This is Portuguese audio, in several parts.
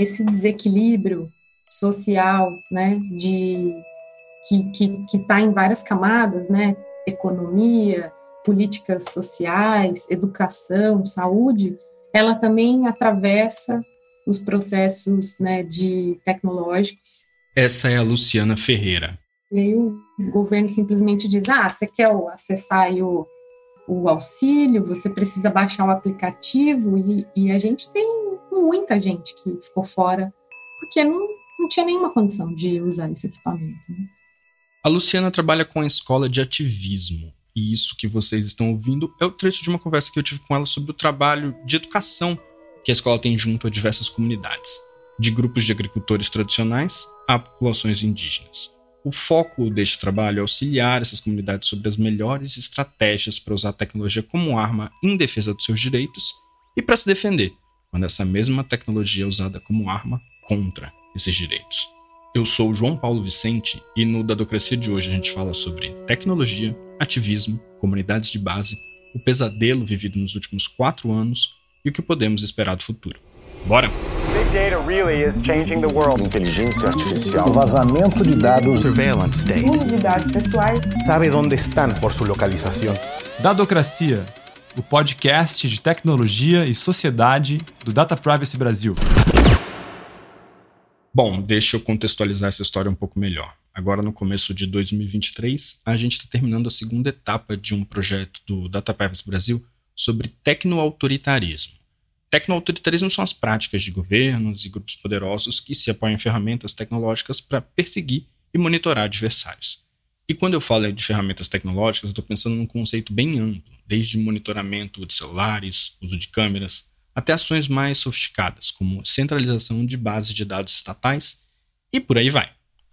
esse desequilíbrio social, né, de que que está em várias camadas, né, economia, políticas sociais, educação, saúde, ela também atravessa os processos né, de tecnológicos. Essa é a Luciana Ferreira. E aí o governo simplesmente diz: ah, você quer acessar o, o auxílio, você precisa baixar o aplicativo, e, e, a gente tem muita gente que ficou fora porque não, não tinha nenhuma condição de usar esse equipamento. Né? A Luciana trabalha com a escola de ativismo, e isso que vocês estão ouvindo é o trecho de uma conversa que eu tive com ela sobre o trabalho de educação que a escola tem junto a diversas comunidades, de grupos de agricultores tradicionais a populações indígenas. O foco deste trabalho é auxiliar essas comunidades sobre as melhores estratégias para usar a tecnologia como arma em defesa dos seus direitos e para se defender quando essa mesma tecnologia é usada como arma contra esses direitos. Eu sou o João Paulo Vicente e no Dadocracia de hoje a gente fala sobre tecnologia, ativismo, comunidades de base, o pesadelo vivido nos últimos quatro anos e o que podemos esperar do futuro. Bora! Big data really is changing the world. Inteligência artificial. O vazamento de dados. Surveillance state. Uso de dados pessoais. Sabe onde estão por sua localização. Dadocracia, o podcast de tecnologia e sociedade do Data Privacy Brasil. Bom, deixa eu contextualizar essa história um pouco melhor. Agora, no começo de 2023, a gente está terminando a segunda etapa de um projeto do Data Privacy Brasil sobre tecnoautoritarismo. Tecnoautoritarismo são as práticas de governos e grupos poderosos que se apoiam em ferramentas tecnológicas para perseguir e monitorar adversários. E quando eu falo de ferramentas tecnológicas, eu estou pensando num conceito bem amplo, desde monitoramento de celulares, uso de câmeras, até ações mais sofisticadas, como centralização de bases de dados estatais e por aí vai.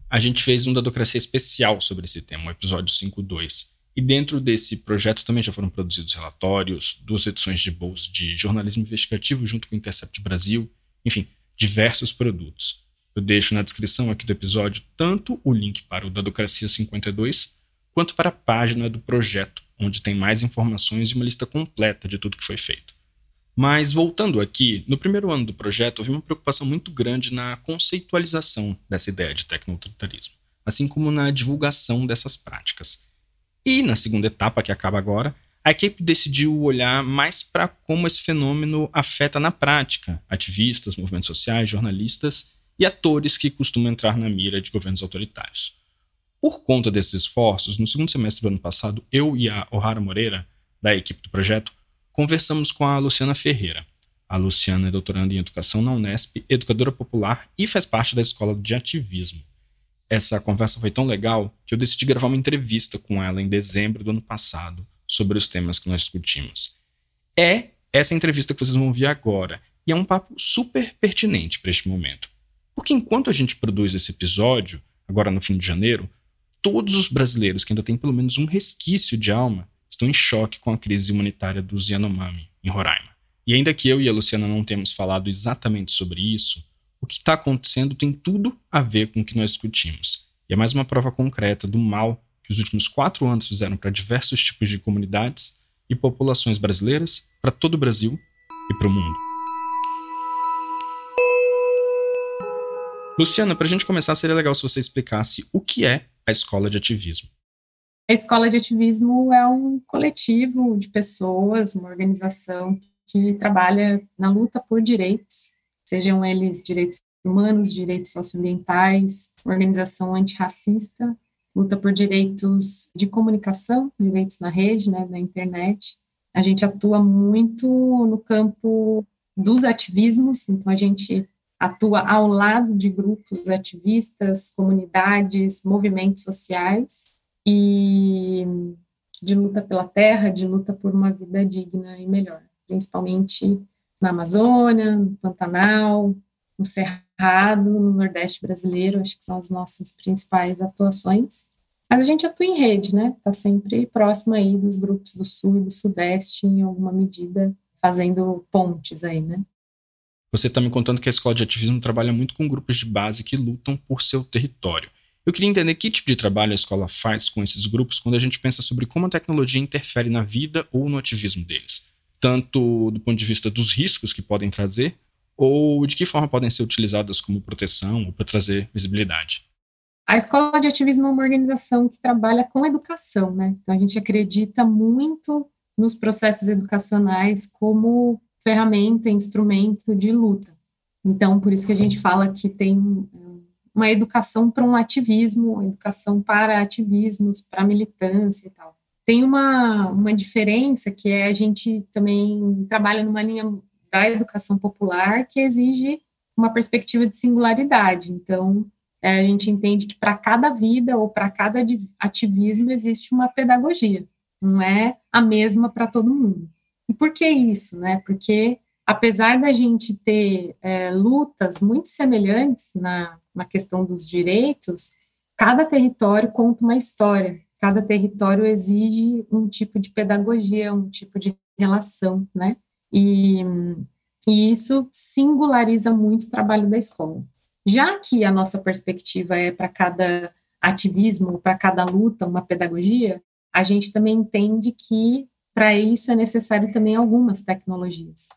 A gente fez um Dadocracia especial sobre esse tema, o episódio 5.2. E dentro desse projeto também já foram produzidos relatórios, duas edições de bolsa de jornalismo investigativo junto com o Intercept Brasil, enfim, diversos produtos. Eu deixo na descrição aqui do episódio tanto o link para o Dadocracia 52, quanto para a página do projeto, onde tem mais informações e uma lista completa de tudo que foi feito. Mas voltando aqui, no primeiro ano do projeto houve uma preocupação muito grande na conceitualização dessa ideia de tecnoautoritarismo, assim como na divulgação dessas práticas. E na segunda etapa, que acaba agora, a equipe decidiu olhar mais para como esse fenômeno afeta na prática ativistas, movimentos sociais, jornalistas e atores que costumam entrar na mira de governos autoritários. Por conta desses esforços, no segundo semestre do ano passado, eu e a O'Hara Moreira, da equipe do projeto, conversamos com a Luciana Ferreira. A Luciana é doutoranda em educação na Unesp, educadora popular e faz parte da escola de ativismo. Essa conversa foi tão legal que eu decidi gravar uma entrevista com ela em dezembro do ano passado sobre os temas que nós discutimos. É essa entrevista que vocês vão ouvir agora, e é um papo super pertinente para este momento. Porque enquanto a gente produz esse episódio, agora no fim de janeiro, todos os brasileiros que ainda têm pelo menos um resquício de alma estão em choque com a crise humanitária dos Yanomami, em Roraima. E ainda que eu e a Luciana não temos falado exatamente sobre isso, o que está acontecendo tem tudo a ver com o que nós discutimos. E é mais uma prova concreta do mal que os últimos quatro anos fizeram para diversos tipos de comunidades e populações brasileiras, para todo o Brasil e para o mundo. Luciana, para a gente começar, seria legal se você explicasse o que é a escola de ativismo. A escola de ativismo é um coletivo de pessoas, uma organização que trabalha na luta por direitos, sejam eles direitos humanos, direitos socioambientais, organização antirracista, luta por direitos de comunicação, direitos na rede, né, na internet. A gente atua muito no campo dos ativismos, então a gente atua ao lado de grupos ativistas, comunidades, movimentos sociais, e de luta pela terra, de luta por uma vida digna e melhor, principalmente na Amazônia, no Pantanal, no Cerrado, no Nordeste brasileiro, acho que são as nossas principais atuações. Mas a gente atua em rede, né? Está sempre próximo aí dos grupos do Sul e do Sudeste, em alguma medida, fazendo pontes aí, né? Você está me contando que a escola de ativismo trabalha muito com grupos de base que lutam por seu território. Eu queria entender que tipo de trabalho a escola faz com esses grupos quando a gente pensa sobre como a tecnologia interfere na vida ou no ativismo deles, tanto do ponto de vista dos riscos que podem trazer, Ou de que forma podem ser utilizadas como proteção ou para trazer visibilidade? A Escola de Ativismo é uma organização que trabalha com educação, né? Então a gente acredita muito nos processos educacionais como ferramenta, instrumento de luta. Então, por isso que a gente fala que tem uma educação para um ativismo, uma educação para ativismos, para militância e tal. Tem uma, uma diferença que é a gente também trabalha numa linha da educação popular que exige uma perspectiva de singularidade. Então, é, a gente entende que para cada vida ou para cada ativismo existe uma pedagogia, não é a mesma para todo mundo. E por que isso? Né? Porque apesar da gente ter é, lutas muito semelhantes na, na questão dos direitos, cada território conta uma história, cada território exige um tipo de pedagogia, um tipo de relação, né? E, e isso singulariza muito o trabalho da escola. Já que a nossa perspectiva é para cada ativismo, para cada luta, uma pedagogia, a gente também entende que para isso é necessário também algumas tecnologias.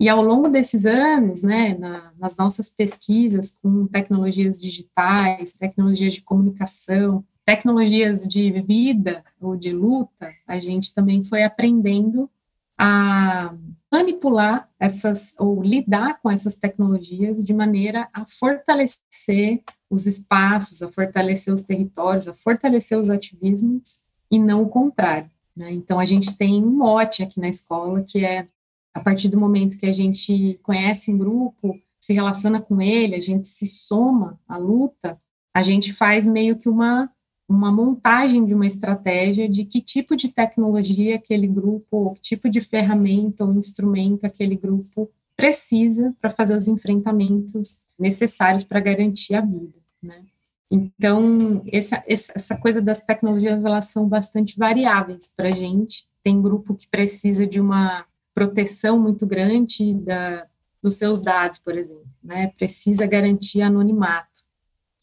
E ao longo desses anos, né, na, nas nossas pesquisas com tecnologias digitais, tecnologias de comunicação, tecnologias de vida ou de luta, a gente também foi aprendendo a manipular essas ou lidar com essas tecnologias de maneira a fortalecer os espaços, a fortalecer os territórios, a fortalecer os ativismos e não o contrário. Né? Então a gente tem um mote aqui na escola que é a partir do momento que a gente conhece um grupo, se relaciona com ele, a gente se soma à luta, a gente faz meio que uma, uma montagem de uma estratégia de que tipo de tecnologia aquele grupo, que tipo de ferramenta ou instrumento aquele grupo precisa para fazer os enfrentamentos necessários para garantir a vida, né? Então, essa, essa coisa das tecnologias, elas são bastante variáveis para a gente. Tem grupo que precisa de uma proteção muito grande da, dos seus dados, por exemplo, né? Precisa garantir anonimato.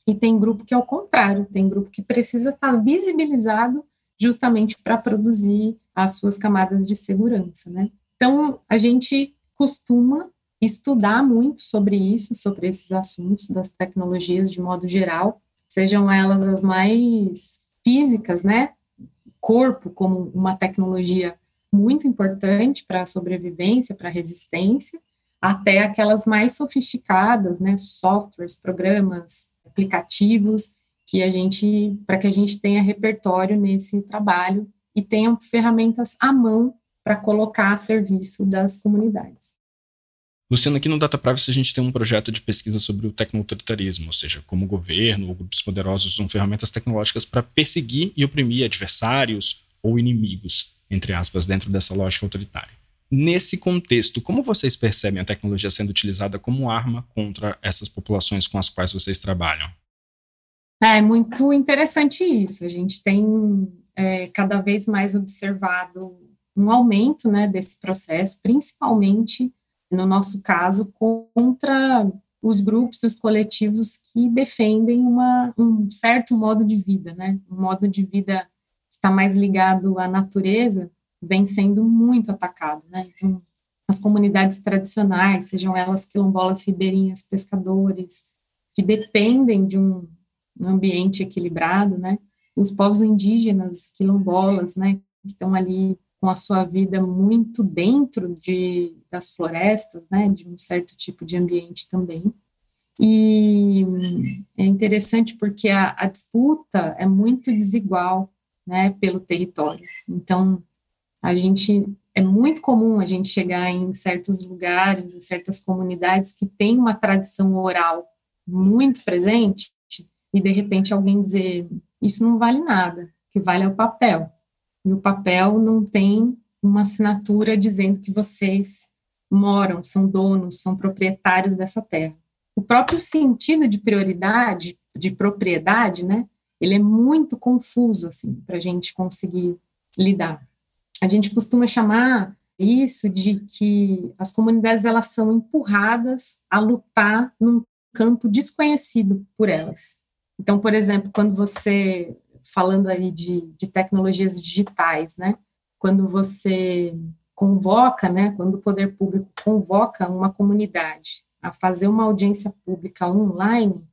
E tem grupo que é o contrário, tem grupo que precisa estar visibilizado justamente para produzir as suas camadas de segurança, né? Então, a gente costuma estudar muito sobre isso, sobre esses assuntos das tecnologias de modo geral, sejam elas as mais físicas, né? Corpo como uma tecnologia muito importante para a sobrevivência, para a resistência, até aquelas mais sofisticadas, né, softwares, programas, aplicativos, que a gente, para que a gente tenha repertório nesse trabalho e tenha ferramentas à mão para colocar a serviço das comunidades. Luciano, aqui no Data Privacy a gente tem um projeto de pesquisa sobre o tecnoautoritarismo, ou seja, como o governo ou grupos poderosos usam ferramentas tecnológicas para perseguir e oprimir adversários ou inimigos entre aspas, dentro dessa lógica autoritária. Nesse contexto, como vocês percebem a tecnologia sendo utilizada como arma contra essas populações com as quais vocês trabalham? É muito interessante isso. A gente tem é, cada vez mais observado um aumento né, desse processo, principalmente, no nosso caso, contra os grupos, os coletivos que defendem uma, um certo modo de vida, né, um modo de vida está mais ligado à natureza, vem sendo muito atacado, né? Então, as comunidades tradicionais, sejam elas quilombolas, ribeirinhas, pescadores, que dependem de um, um ambiente equilibrado, né? Os povos indígenas, quilombolas, né, que estão ali com a sua vida muito dentro de, das florestas, né, de um certo tipo de ambiente também. E é interessante porque a, a disputa é muito desigual né, pelo território. Então, a gente é muito comum a gente chegar em certos lugares, em certas comunidades que tem uma tradição oral muito presente e de repente alguém dizer isso não vale nada, que vale é o papel. E o papel não tem uma assinatura dizendo que vocês moram, são donos, são proprietários dessa terra. O próprio sentido de prioridade, de propriedade, né, ele é muito confuso, assim, para a gente conseguir lidar. A gente costuma chamar isso de que as comunidades elas são empurradas a lutar num campo desconhecido por elas. Então, por exemplo, quando você falando aí de, de tecnologias digitais, né? Quando você convoca, né? Quando o poder público convoca uma comunidade a fazer uma audiência pública online,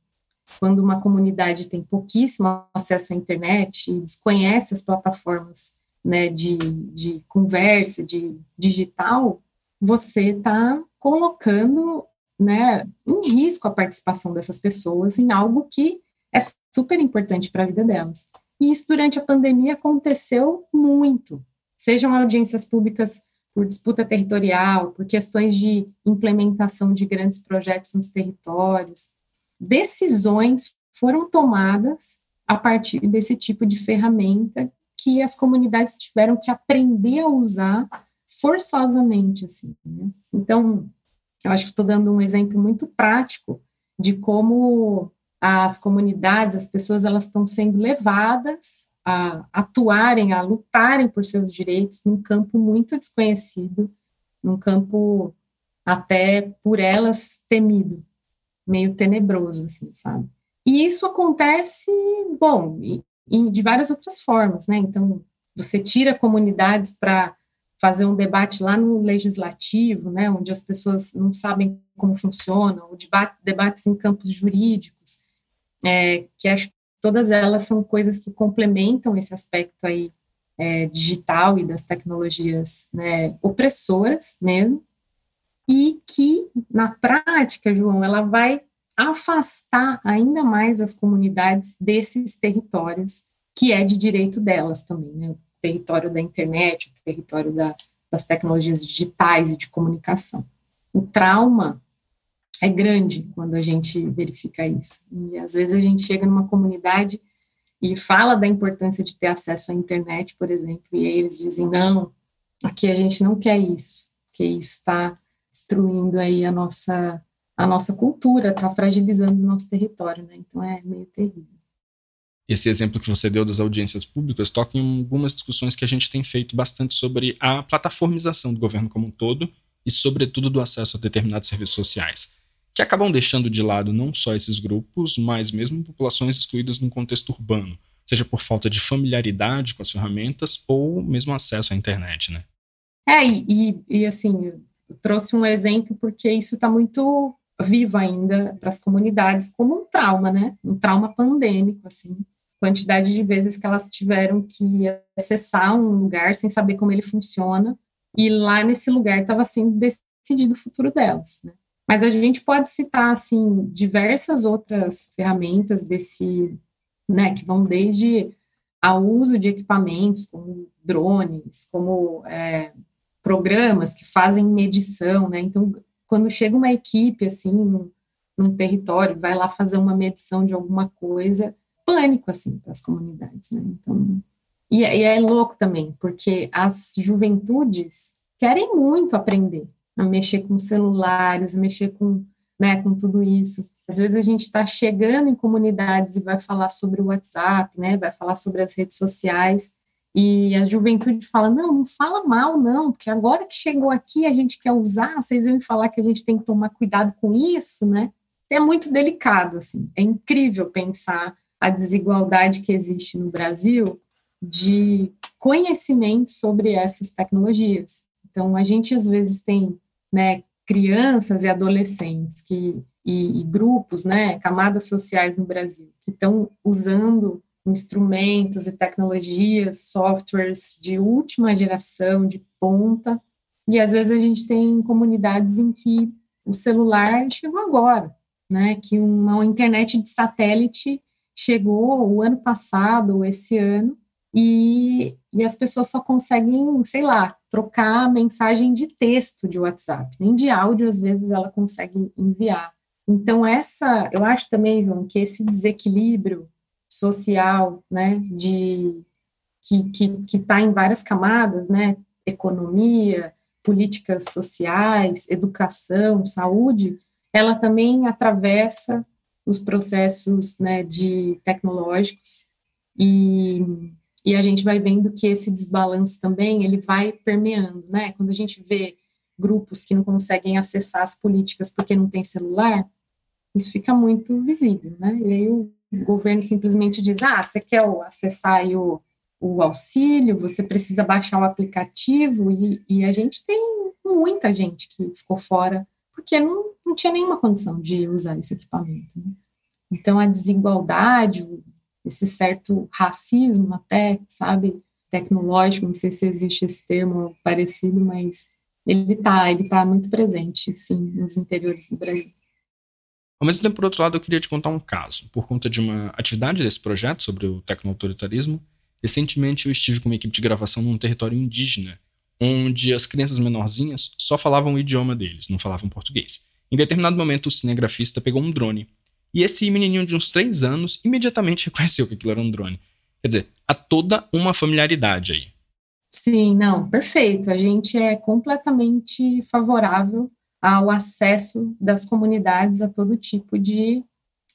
quando uma comunidade tem pouquíssimo acesso à internet e desconhece as plataformas né, de, de conversa, de digital, você está colocando né, em risco a participação dessas pessoas em algo que é super importante para a vida delas. E isso durante a pandemia aconteceu muito, sejam audiências públicas por disputa territorial, por questões de implementação de grandes projetos nos territórios. Decisões foram tomadas a partir desse tipo de ferramenta que as comunidades tiveram que aprender a usar forçosamente, assim. Né? Então, eu acho que estou dando um exemplo muito prático de como as comunidades, as pessoas, elas estão sendo levadas a atuarem, a lutarem por seus direitos num campo muito desconhecido, num campo até por elas temido, meio tenebroso, assim, sabe? E isso acontece, bom, de várias outras formas, né? Então, você tira comunidades para fazer um debate lá no legislativo, né, onde as pessoas não sabem como funciona, ou debate, debates em campos jurídicos, é, que acho que todas elas são coisas que complementam esse aspecto aí é, digital e das tecnologias né, opressoras mesmo, e que, na prática, João, ela vai afastar ainda mais as comunidades desses territórios que é de direito delas também, né? território da internet, o território da, das tecnologias digitais e de comunicação. O trauma é grande quando a gente verifica isso. E às vezes a gente chega numa comunidade e fala da importância de ter acesso à internet, por exemplo, e aí eles dizem: não, aqui a gente não quer isso, porque isso está destruindo aí a nossa, a nossa cultura, está fragilizando o nosso território, né? Então é meio terrível esse exemplo que você deu das audiências públicas toca em algumas discussões que a gente tem feito bastante sobre a plataformização do governo como um todo e, sobretudo, do acesso a determinados serviços sociais, que acabam deixando de lado não só esses grupos, mas mesmo populações excluídas no contexto urbano, seja por falta de familiaridade com as ferramentas ou mesmo acesso à internet, né? É, e, e assim, eu trouxe um exemplo porque isso está muito vivo ainda para as comunidades como um trauma, né? Um trauma pandêmico, assim quantidade de vezes que elas tiveram que acessar um lugar sem saber como ele funciona, e lá nesse lugar estava sendo decidido o futuro delas, né? Mas a gente pode citar, assim, diversas outras ferramentas desse, né, que vão desde ao uso de equipamentos, como drones, como é, programas que fazem medição, né? Então, quando chega uma equipe, assim, num, num território, vai lá fazer uma medição de alguma coisa, pânico, assim, para as comunidades, né? Então, e, é, e é louco também, porque as juventudes querem muito aprender a mexer com celulares, a mexer com, né, com tudo isso. Às vezes a gente está chegando em comunidades e vai falar sobre o WhatsApp, né, vai falar sobre as redes sociais, e a juventude fala, não, não fala mal, não, porque agora que chegou aqui a gente quer usar, vocês vão falar que a gente tem que tomar cuidado com isso, né? É muito delicado, assim, é incrível pensar a desigualdade que existe no Brasil de conhecimento sobre essas tecnologias. Então, a gente às vezes tem né, crianças e adolescentes que, e, e grupos, né, camadas sociais no Brasil, que estão usando instrumentos e tecnologias, softwares de última geração, de ponta, e às vezes a gente tem comunidades em que o celular chegou agora, né, que uma internet de satélite chegou o ano passado, ou esse ano, e, e as pessoas só conseguem, sei lá, trocar mensagem de texto de WhatsApp, nem de áudio, às vezes ela consegue enviar. Então, essa, eu acho também, João, que esse desequilíbrio social, né, de que que está em várias camadas, né, economia, políticas sociais, educação, saúde, ela também atravessa os processos né, de tecnológicos e, e a gente vai vendo que esse desbalanço também ele vai permeando, né? Quando a gente vê grupos que não conseguem acessar as políticas porque não tem celular, isso fica muito visível, né? E aí o governo simplesmente diz, ah, você quer acessar o, o auxílio, você precisa baixar o aplicativo, e, e a gente tem muita gente que ficou fora porque não não tinha nenhuma condição de usar esse equipamento. Né? Então, a desigualdade, esse certo racismo até, sabe, tecnológico, não sei se existe esse termo parecido, mas ele está ele tá muito presente, sim, nos interiores do Brasil. Ao mesmo tempo, por outro lado, eu queria te contar um caso. Por conta de uma atividade desse projeto sobre o tecnoautoritarismo, recentemente eu estive com uma equipe de gravação num território indígena, onde as crianças menorzinhas só falavam o idioma deles, não falavam português. Em determinado momento, o cinegrafista pegou um drone. E esse menininho de uns três anos imediatamente reconheceu que aquilo era um drone. Quer dizer, há toda uma familiaridade aí. Sim, não, perfeito. A gente é completamente favorável ao acesso das comunidades a todo tipo de,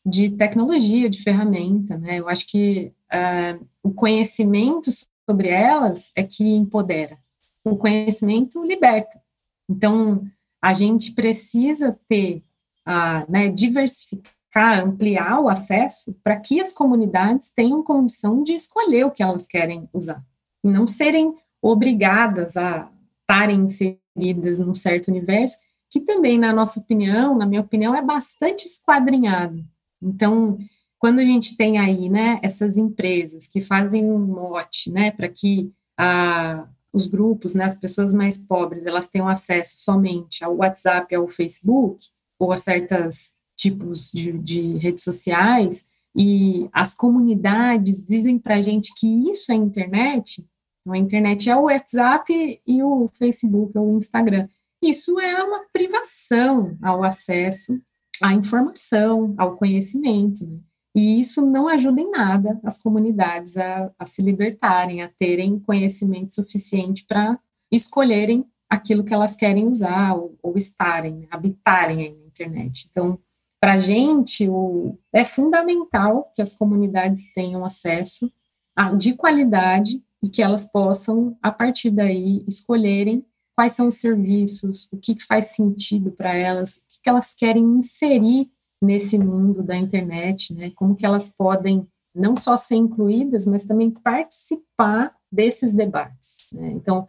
de tecnologia, de ferramenta, né? Eu acho que uh, o conhecimento sobre elas é que empodera. O conhecimento liberta. Então, a gente precisa ter, uh, né, diversificar, ampliar o acesso para que as comunidades tenham condição de escolher o que elas querem usar. E não serem obrigadas a estarem inseridas num certo universo que também, na nossa opinião, na minha opinião, é bastante esquadrinhado. Então, quando a gente tem aí, né, essas empresas que fazem um mote, né, para que a, os grupos, né, as pessoas mais pobres, elas tenham acesso somente ao WhatsApp, ao Facebook, ou a certos tipos de, de redes sociais, e as comunidades dizem para a gente que isso é internet, então a internet é o WhatsApp e o Facebook ou o Instagram. Isso é uma privação ao acesso à informação, ao conhecimento. Né? E isso não ajuda em nada as comunidades a, a se libertarem, a terem conhecimento suficiente para escolherem aquilo que elas querem usar ou, ou estarem, habitarem na internet. Então, para a gente, o, é fundamental que as comunidades tenham acesso a, de qualidade e que elas possam, a partir daí, escolherem quais são os serviços, o que faz sentido para elas, o que elas querem inserir nesse mundo da internet, né? Como que elas podem não só ser incluídas, mas também participar desses debates. Né? Então,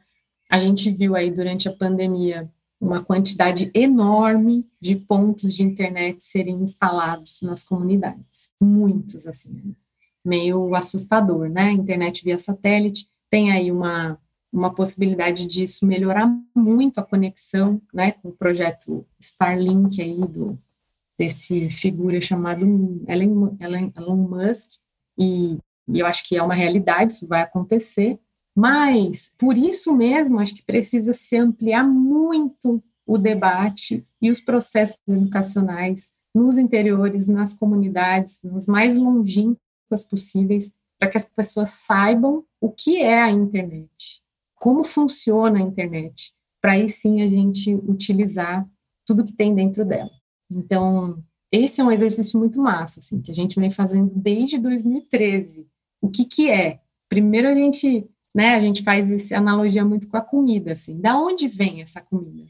a gente viu aí durante a pandemia uma quantidade enorme de pontos de internet serem instalados nas comunidades, muitos assim, né? meio assustador, né? Internet via satélite tem aí uma uma possibilidade disso melhorar muito a conexão, né, com o projeto Starlink aí do desse figura chamado Elon, Elon, Musk e, e eu acho que é uma realidade, isso vai acontecer, mas por isso mesmo acho que precisa se ampliar muito o debate e os processos educacionais nos interiores, nas comunidades, nas mais longínquas possíveis, para que as pessoas saibam o que é a internet, como funciona a internet, para aí sim a gente utilizar tudo que tem dentro dela. Então, esse é um exercício muito massa, assim, que a gente vem fazendo desde 2013. O que que é? Primeiro a gente, né, a gente faz essa analogia muito com a comida, assim, da onde vem essa comida?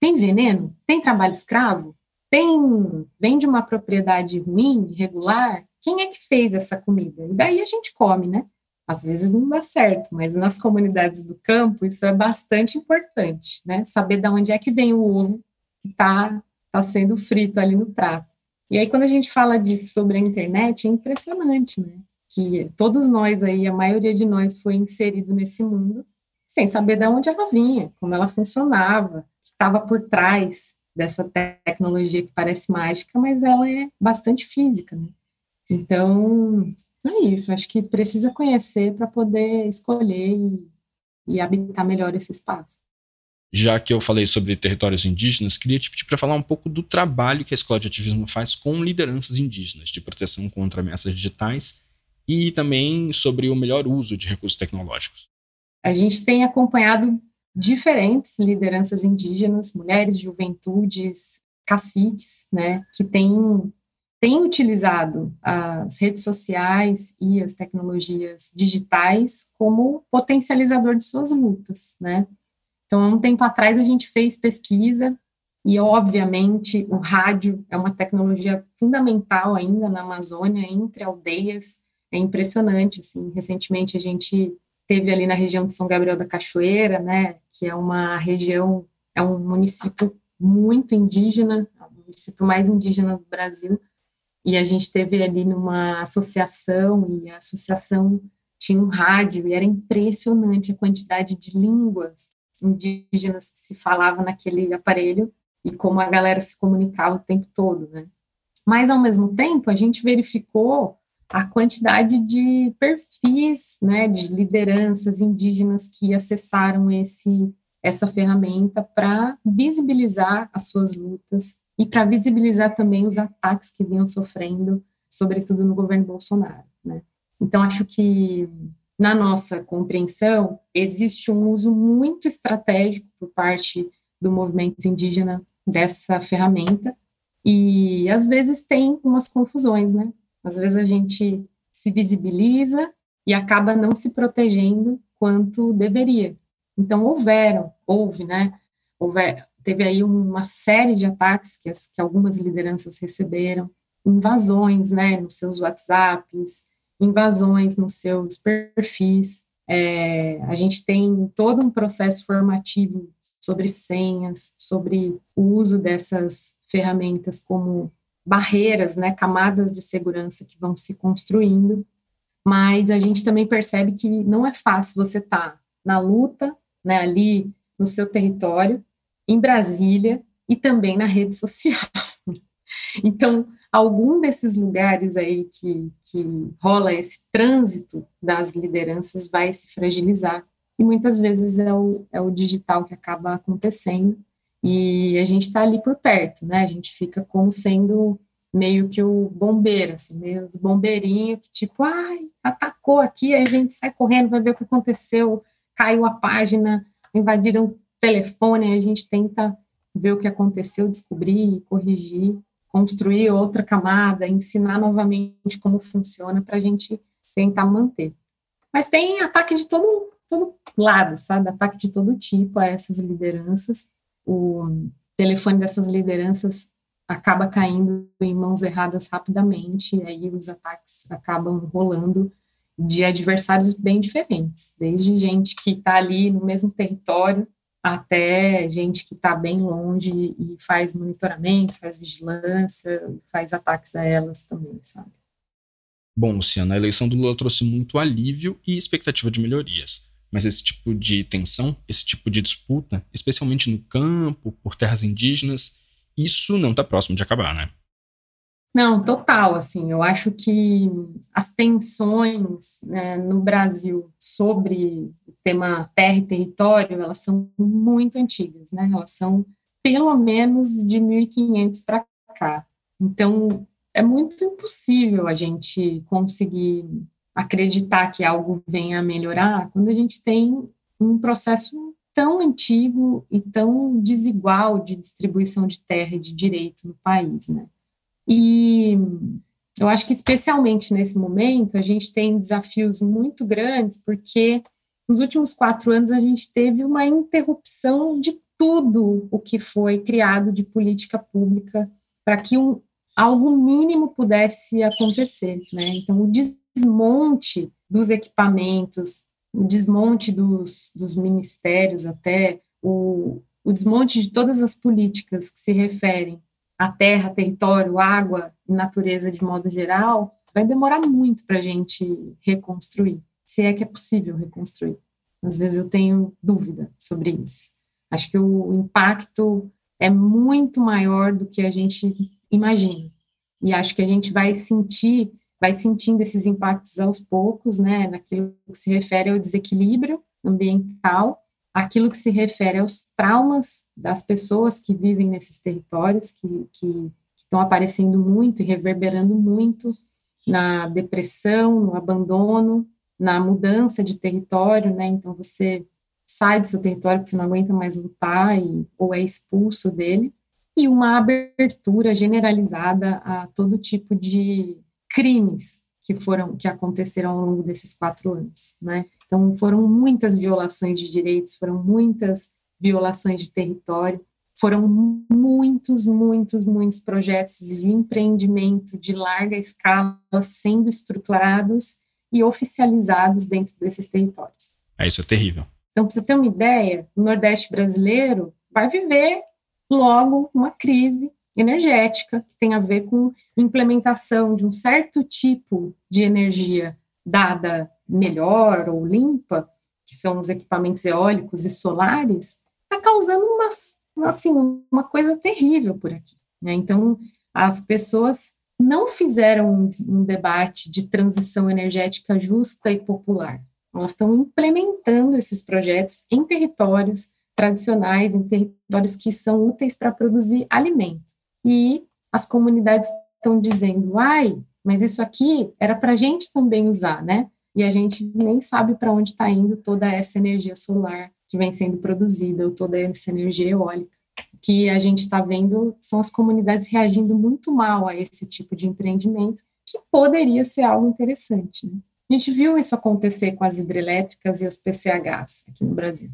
Tem veneno? Tem trabalho escravo? Tem, vem de uma propriedade ruim, irregular? Quem é que fez essa comida? E daí a gente come, né? Às vezes não dá certo, mas nas comunidades do campo isso é bastante importante, né? Saber de onde é que vem o ovo que está tá sendo frito ali no prato. E aí quando a gente fala disso sobre a internet, é impressionante, né? Que todos nós aí, a maioria de nós foi inserido nesse mundo sem saber de onde ela vinha, como ela funcionava, que estava por trás dessa tecnologia que parece mágica, mas ela é bastante física, né? Então, é isso, acho que precisa conhecer para poder escolher e, e habitar melhor esse espaço. Já que eu falei sobre territórios indígenas, queria te pedir para falar um pouco do trabalho que a Escola de Ativismo faz com lideranças indígenas de proteção contra ameaças digitais e também sobre o melhor uso de recursos tecnológicos. A gente tem acompanhado diferentes lideranças indígenas, mulheres, juventudes, caciques, né, que têm tem utilizado as redes sociais e as tecnologias digitais como potencializador de suas lutas, né? Então, há um tempo atrás a gente fez pesquisa e, obviamente, o rádio é uma tecnologia fundamental ainda na Amazônia, entre aldeias, é impressionante, assim, recentemente a gente teve ali na região de São Gabriel da Cachoeira, né, que é uma região, é um município muito indígena, município mais indígena do Brasil, e a gente teve ali numa associação, e a associação tinha um rádio, e era impressionante a quantidade de línguas indígenas que se falava naquele aparelho, e como a galera se comunicava o tempo todo, né? Mas, ao mesmo tempo, a gente verificou a quantidade de perfis, né, de lideranças indígenas que acessaram esse essa ferramenta para visibilizar as suas lutas e para visibilizar também os ataques que vinham sofrendo, sobretudo no governo Bolsonaro. Né? Então, acho que, na nossa compreensão, existe um uso muito estratégico por parte do movimento indígena dessa ferramenta, e às vezes tem umas confusões, né? Às vezes a gente se visibiliza e acaba não se protegendo quanto deveria. Então, houveram, houve, né? Houve, teve aí uma série de ataques que, as, que algumas lideranças receberam, invasões, né, nos seus WhatsApps, invasões nos seus perfis. É, a gente tem todo um processo formativo sobre senhas, sobre o uso dessas ferramentas como barreiras, né, camadas de segurança que vão se construindo, mas a gente também percebe que não é fácil você estar tá na luta né, ali no seu território, em Brasília e também na rede social. então, algum desses lugares aí que, que rola esse trânsito das lideranças vai se fragilizar. E muitas vezes é o, é o digital que acaba acontecendo. E a gente está ali por perto, né? A gente fica como sendo meio que o bombeiro, assim, meio bombeirinho que tipo, ai, atacou aqui, aí a gente sai correndo, vai ver o que aconteceu, caiu a página, invadiram o telefone, a gente tenta ver o que aconteceu, descobrir, corrigir, construir outra camada, ensinar novamente como funciona para a gente tentar manter. Mas tem ataque de todo, todo lado, sabe? Ataque de todo tipo a essas lideranças. O telefone dessas lideranças acaba caindo em mãos erradas rapidamente, e aí os ataques acabam rolando de adversários bem diferentes, desde gente que está ali no mesmo território até gente que está bem longe e faz monitoramento, faz vigilância, faz ataques a elas também, sabe? Bom, Luciana, a eleição do Lula trouxe muito alívio e expectativa de melhorias. Mas esse tipo de tensão, esse tipo de disputa, especialmente no campo, por terras indígenas, isso não está próximo de acabar, né? Não, total, assim, eu acho que as tensões né, no Brasil sobre o tema terra e território, elas são muito antigas, né, elas são pelo menos de 1500 para cá. Então, é muito impossível a gente conseguir acreditar que algo venha a melhorar quando a gente tem um processo tão antigo e tão desigual de distribuição de terra e de direito no país, né? E eu acho que, especialmente nesse momento, a gente tem desafios muito grandes, porque nos últimos quatro anos a gente teve uma interrupção de tudo o que foi criado de política pública para que um, algo mínimo pudesse acontecer. Né? Então, o desmonte dos equipamentos, o desmonte dos, dos ministérios, até o, o desmonte de todas as políticas que se referem a terra, território, água e natureza de modo geral, vai demorar muito para a gente reconstruir, se é que é possível reconstruir. Às vezes eu tenho dúvida sobre isso. Acho que o impacto é muito maior do que a gente imagina. E acho que a gente vai sentir, vai sentindo esses impactos aos poucos, né, naquilo que se refere ao desequilíbrio ambiental aquilo que se refere aos traumas das pessoas que vivem nesses territórios, que, que estão aparecendo muito e reverberando muito na depressão, no abandono, na mudança de território, né? Então você sai do seu território porque você não aguenta mais lutar e, ou é expulso dele, e uma abertura generalizada a todo tipo de crimes que foram que aconteceram ao longo desses quatro anos, né? Então foram muitas violações de direitos, foram muitas violações de território, foram muitos, muitos, muitos projetos de empreendimento de larga escala sendo estruturados e oficializados dentro desses territórios. É isso é terrível. Então, para você ter uma ideia, o Nordeste brasileiro vai viver logo uma crise energética, que tem a ver com implementação de um certo tipo de energia dada melhor ou limpa, que são os equipamentos eólicos e solares, está causando uma, assim, uma coisa terrível por aqui. Né? Então, as pessoas não fizeram um, um debate de transição energética justa e popular. Elas estão implementando esses projetos em territórios tradicionais, em territórios que são úteis para produzir alimento. E as comunidades estão dizendo, ai, mas isso aqui era para a gente também usar, né? E a gente nem sabe para onde está indo toda essa energia solar que vem sendo produzida, ou toda essa energia eólica. O que a gente está vendo são as comunidades reagindo muito mal a esse tipo de empreendimento, que poderia ser algo interessante. Né? A gente viu isso acontecer com as hidrelétricas e as PCHs aqui no Brasil.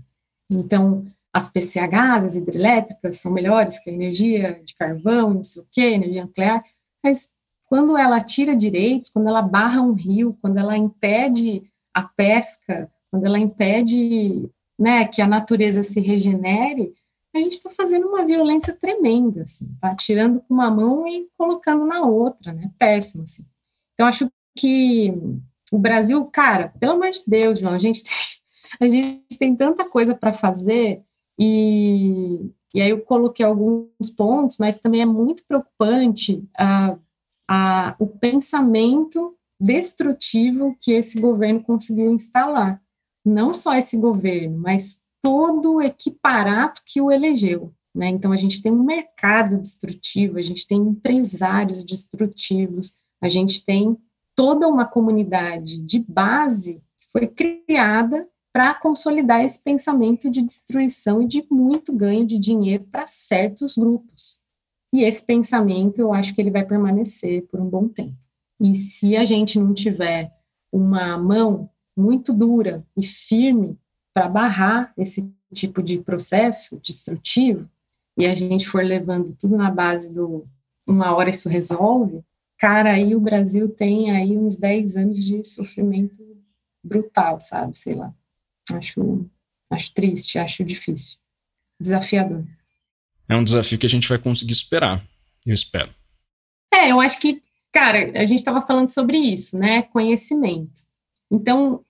Então, as PCHs, as hidrelétricas, são melhores que a energia de carvão, não sei o quê, energia nuclear, mas quando ela tira direitos, quando ela barra um rio, quando ela impede a pesca, quando ela impede né, que a natureza se regenere, a gente está fazendo uma violência tremenda, assim, tá tirando com uma mão e colocando na outra, né, péssimo, assim. Então, acho que o Brasil, cara, pelo amor de Deus, João, a gente tem, a gente tem tanta coisa para fazer e, e aí eu coloquei alguns pontos, mas também é muito preocupante a, a, o pensamento destrutivo que esse governo conseguiu instalar. Não só esse governo, mas todo o equiparato que o elegeu. Né? Então, a gente tem um mercado destrutivo, a gente tem empresários destrutivos, a gente tem toda uma comunidade de base que foi criada para consolidar esse pensamento de destruição e de muito ganho de dinheiro para certos grupos. E esse pensamento, eu acho que ele vai permanecer por um bom tempo. E se a gente não tiver uma mão muito dura e firme para barrar esse tipo de processo destrutivo, e a gente for levando tudo na base do uma hora isso resolve, cara, aí o Brasil tem aí uns 10 anos de sofrimento brutal, sabe? Sei lá. Acho, acho triste, acho difícil. Desafiador. É um desafio que a gente vai conseguir superar, eu espero. É, eu acho que, cara, a gente estava falando sobre isso, né? Conhecimento. Então,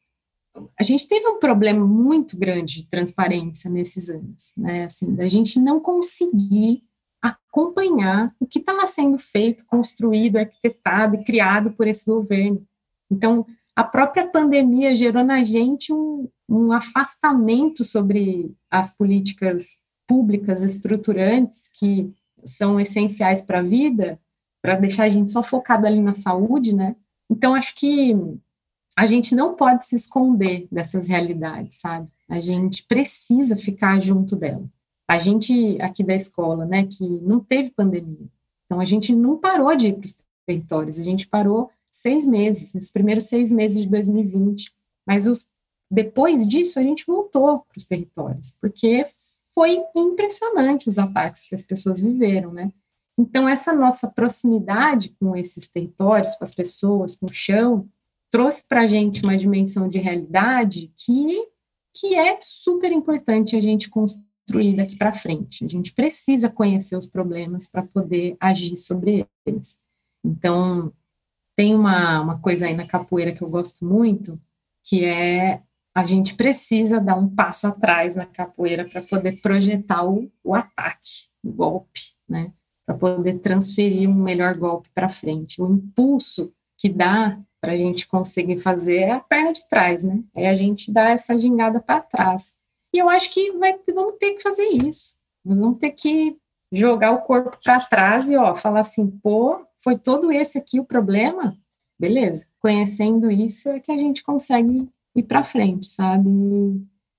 a gente teve um problema muito grande de transparência nesses anos, né? Assim, da gente não conseguir acompanhar o que estava sendo feito, construído, arquitetado e criado por esse governo. Então, a própria pandemia gerou na gente um, um afastamento sobre as políticas públicas estruturantes que são essenciais para a vida, para deixar a gente só focado ali na saúde, né? Então, acho que a gente não pode se esconder dessas realidades, sabe? A gente precisa ficar junto dela. A gente aqui da escola, né, que não teve pandemia, então a gente não parou de ir para os territórios, a gente parou seis meses, nos primeiros seis meses de 2020, mas os, depois disso a gente voltou para os territórios, porque foi impressionante os ataques que as pessoas viveram, né? Então, essa nossa proximidade com esses territórios, com as pessoas, com o chão, trouxe para a gente uma dimensão de realidade que, que é super importante a gente construir daqui para frente. A gente precisa conhecer os problemas para poder agir sobre eles. Então, tem uma, uma coisa aí na capoeira que eu gosto muito, que é a gente precisa dar um passo atrás na capoeira para poder projetar o, o ataque, o golpe, né? Para poder transferir um melhor golpe para frente. O impulso que dá para a gente conseguir fazer é a perna de trás, né? É a gente dar essa gingada para trás. E eu acho que vai, vamos ter que fazer isso. Nós vamos ter que jogar o corpo para trás e ó, falar assim, pô, foi todo esse aqui o problema? Beleza. Conhecendo isso é que a gente consegue ir para frente, sabe?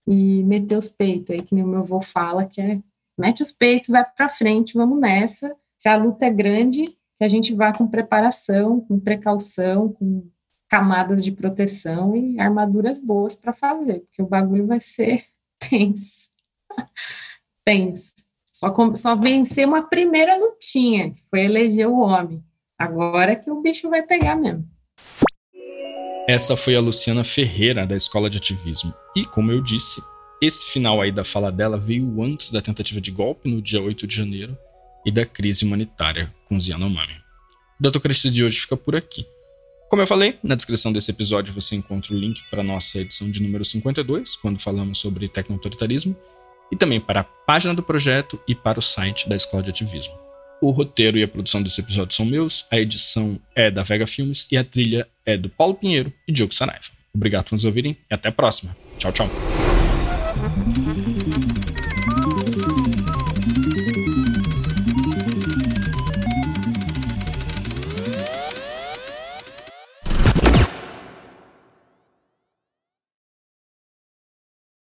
E, meter os peitos aí, que nem o meu avô fala, que é mete os peitos, vai para frente, vamos nessa. Se a luta é grande, que a gente vá com preparação, com precaução, com camadas de proteção e armaduras boas para fazer, porque o bagulho vai ser tenso. tenso. Só, só vencer uma primeira lutinha, que foi eleger o homem. Agora que o bicho vai pegar mesmo. Essa foi a Luciana Ferreira, da Escola de Ativismo. E, como eu disse, esse final aí da fala dela veio antes da tentativa de golpe, no dia 8 de janeiro, e da crise humanitária com os Yanomami. O Datocracia de hoje fica por aqui. Como eu falei, na descrição desse episódio você encontra o link para a nossa edição de número 52, quando falamos sobre tecnoautoritarismo, e também para a página do projeto e para o site da Escola de Ativismo. O roteiro e a produção desse episódio são meus, a edição é da Vega Filmes e a trilha é do Paulo Pinheiro e Diogo Saraiva. Obrigado por nos ouvirem e até a próxima. Tchau, tchau.